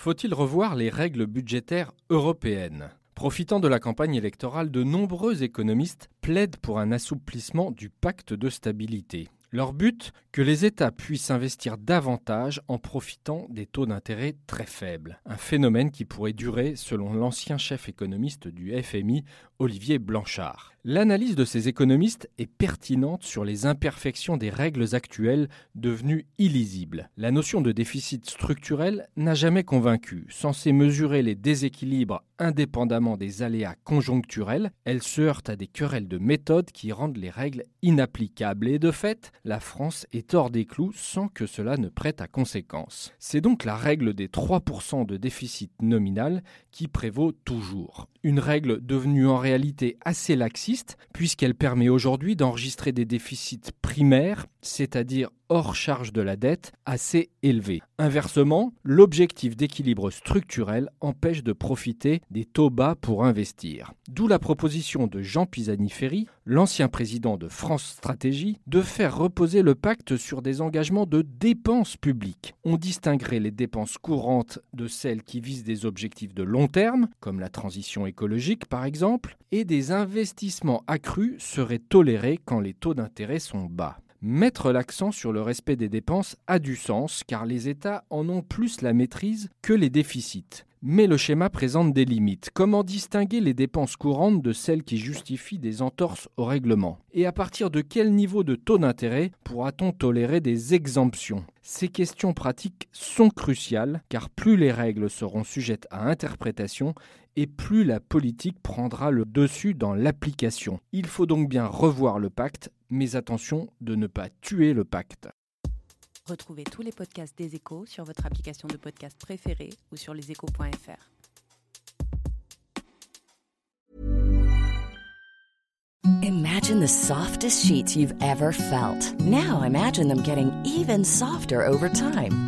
Faut-il revoir les règles budgétaires européennes? Profitant de la campagne électorale, de nombreux économistes plaident pour un assouplissement du pacte de stabilité. Leur but Que les États puissent investir davantage en profitant des taux d'intérêt très faibles. Un phénomène qui pourrait durer, selon l'ancien chef économiste du FMI, Olivier Blanchard. L'analyse de ces économistes est pertinente sur les imperfections des règles actuelles devenues illisibles. La notion de déficit structurel n'a jamais convaincu. Censée mesurer les déséquilibres indépendamment des aléas conjoncturels, elle se heurte à des querelles de méthode qui rendent les règles inapplicables. Et de fait, la France est hors des clous sans que cela ne prête à conséquence. C'est donc la règle des 3% de déficit nominal qui prévaut toujours. Une règle devenue en réalité assez laxiste, puisqu'elle permet aujourd'hui d'enregistrer des déficits primaires, c'est-à-dire hors charge de la dette, assez élevés. Inversement, l'objectif d'équilibre structurel empêche de profiter des taux bas pour investir. D'où la proposition de Jean Pisani-Ferry, l'ancien président de France Stratégie, de faire reposer le pacte sur des engagements de dépenses publiques. On distinguerait les dépenses courantes de celles qui visent des objectifs de long terme, comme la transition écologique par exemple, et des investissements accrus seraient tolérés quand les taux d'intérêt sont bas. Mettre l'accent sur le respect des dépenses a du sens car les États en ont plus la maîtrise que les déficits. Mais le schéma présente des limites. Comment distinguer les dépenses courantes de celles qui justifient des entorses au règlement? Et à partir de quel niveau de taux d'intérêt pourra-t-on tolérer des exemptions? Ces questions pratiques sont cruciales car plus les règles seront sujettes à interprétation et plus la politique prendra le dessus dans l'application. Il faut donc bien revoir le pacte, mais attention de ne pas tuer le pacte. Retrouvez tous les podcasts des échos sur votre application de podcast préférée ou sur leséchos.fr. Imagine the softest sheets you've ever felt. Now imagine them getting even softer over time.